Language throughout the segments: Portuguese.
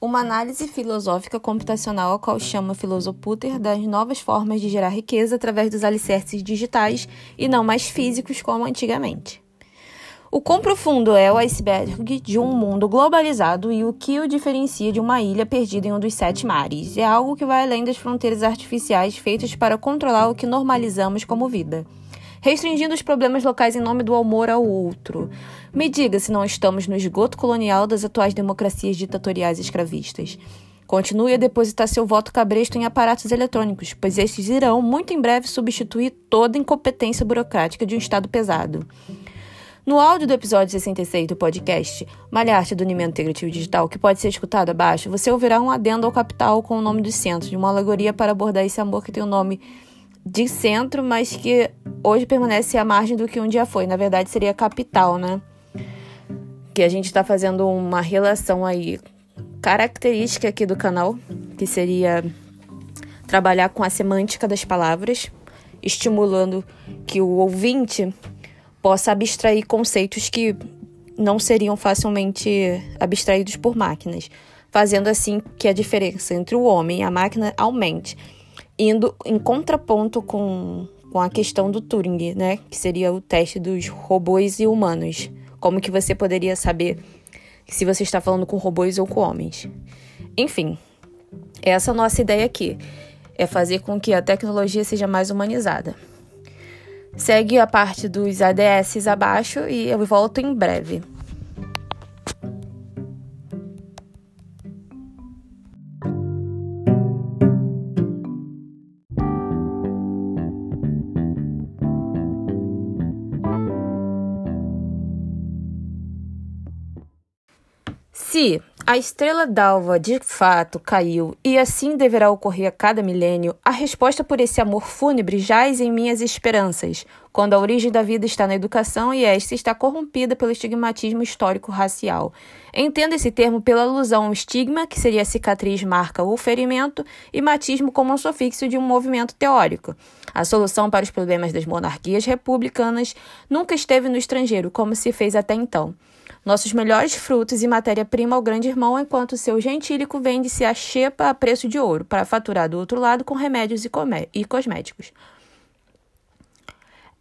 uma análise filosófica computacional a qual chama Filosoputer das novas formas de gerar riqueza através dos alicerces digitais e não mais físicos como antigamente. O quão profundo é o iceberg de um mundo globalizado e o que o diferencia de uma ilha perdida em um dos sete mares? É algo que vai além das fronteiras artificiais feitas para controlar o que normalizamos como vida restringindo os problemas locais em nome do amor ao outro. Me diga se não estamos no esgoto colonial das atuais democracias ditatoriais escravistas. Continue a depositar seu voto cabresto em aparatos eletrônicos, pois estes irão, muito em breve, substituir toda incompetência burocrática de um Estado pesado. No áudio do episódio 66 do podcast Malharte do Unimento Integrativo Digital, que pode ser escutado abaixo, você ouvirá um adendo ao capital com o nome dos centros, de uma alegoria para abordar esse amor que tem o nome de centro, mas que hoje permanece à margem do que um dia foi. Na verdade, seria capital, né? Que a gente está fazendo uma relação aí característica aqui do canal, que seria trabalhar com a semântica das palavras, estimulando que o ouvinte possa abstrair conceitos que não seriam facilmente abstraídos por máquinas, fazendo assim que a diferença entre o homem e a máquina aumente indo em contraponto com, com a questão do Turing, né? Que seria o teste dos robôs e humanos. Como que você poderia saber se você está falando com robôs ou com homens? Enfim, essa é a nossa ideia aqui. É fazer com que a tecnologia seja mais humanizada. Segue a parte dos ADS abaixo e eu volto em breve. Se a estrela d'alva de fato caiu e assim deverá ocorrer a cada milênio, a resposta por esse amor fúnebre jaz em minhas esperanças, quando a origem da vida está na educação e esta está corrompida pelo estigmatismo histórico-racial. Entenda esse termo pela alusão ao estigma, que seria cicatriz, marca ou ferimento, e matismo como um sufixo de um movimento teórico. A solução para os problemas das monarquias republicanas nunca esteve no estrangeiro, como se fez até então nossos melhores frutos e matéria-prima ao grande irmão, enquanto seu gentílico vende-se a xepa a preço de ouro, para faturar do outro lado com remédios e, e cosméticos.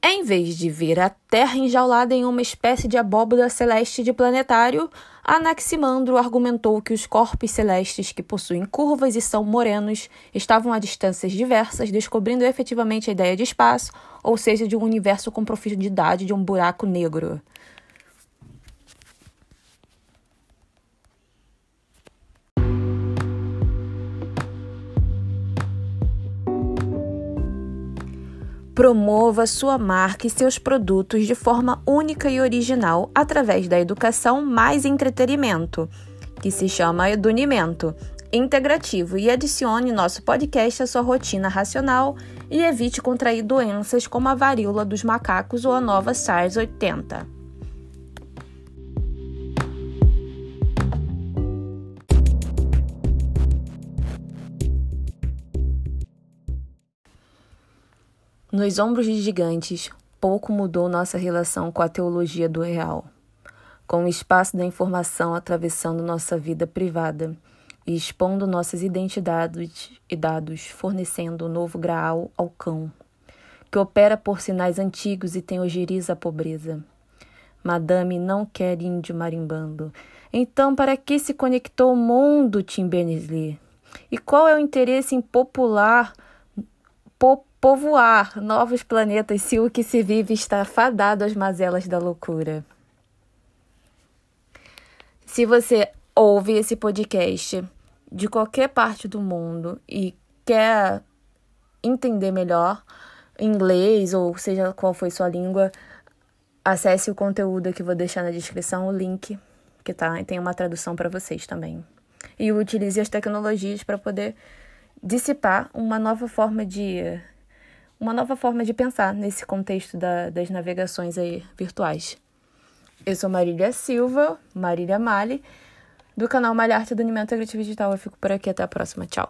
Em vez de ver a Terra enjaulada em uma espécie de abóbora celeste de planetário, Anaximandro argumentou que os corpos celestes que possuem curvas e são morenos estavam a distâncias diversas, descobrindo efetivamente a ideia de espaço, ou seja, de um universo com profundidade de um buraco negro. Promova sua marca e seus produtos de forma única e original através da educação mais entretenimento, que se chama Edunimento, integrativo e adicione nosso podcast à sua rotina racional e evite contrair doenças como a varíola dos macacos ou a nova SARS-80. Nos ombros de gigantes, pouco mudou nossa relação com a teologia do real, com o espaço da informação atravessando nossa vida privada e expondo nossas identidades e dados, fornecendo um novo graal ao cão, que opera por sinais antigos e tem ojeriza a pobreza. Madame não quer índio marimbando. Então, para que se conectou o mundo, Tim Berners-Lee? E qual é o interesse em popular, pop povoar novos planetas se o que se vive está fadado às mazelas da loucura. Se você ouve esse podcast de qualquer parte do mundo e quer entender melhor inglês ou seja qual foi sua língua, acesse o conteúdo que vou deixar na descrição, o link que tá, tem uma tradução para vocês também. E utilize as tecnologias para poder dissipar uma nova forma de uma nova forma de pensar nesse contexto da, das navegações aí virtuais. Eu sou Marília Silva, Marília Mali, do canal Malharte do Unimento Agretivo Digital. Eu fico por aqui, até a próxima. Tchau!